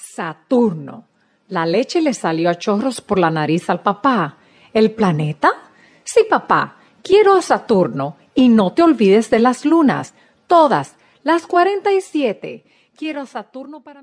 Saturno. La leche le salió a chorros por la nariz al papá. ¿El planeta? Sí, papá. Quiero Saturno. Y no te olvides de las lunas. Todas. Las cuarenta y siete. Quiero Saturno para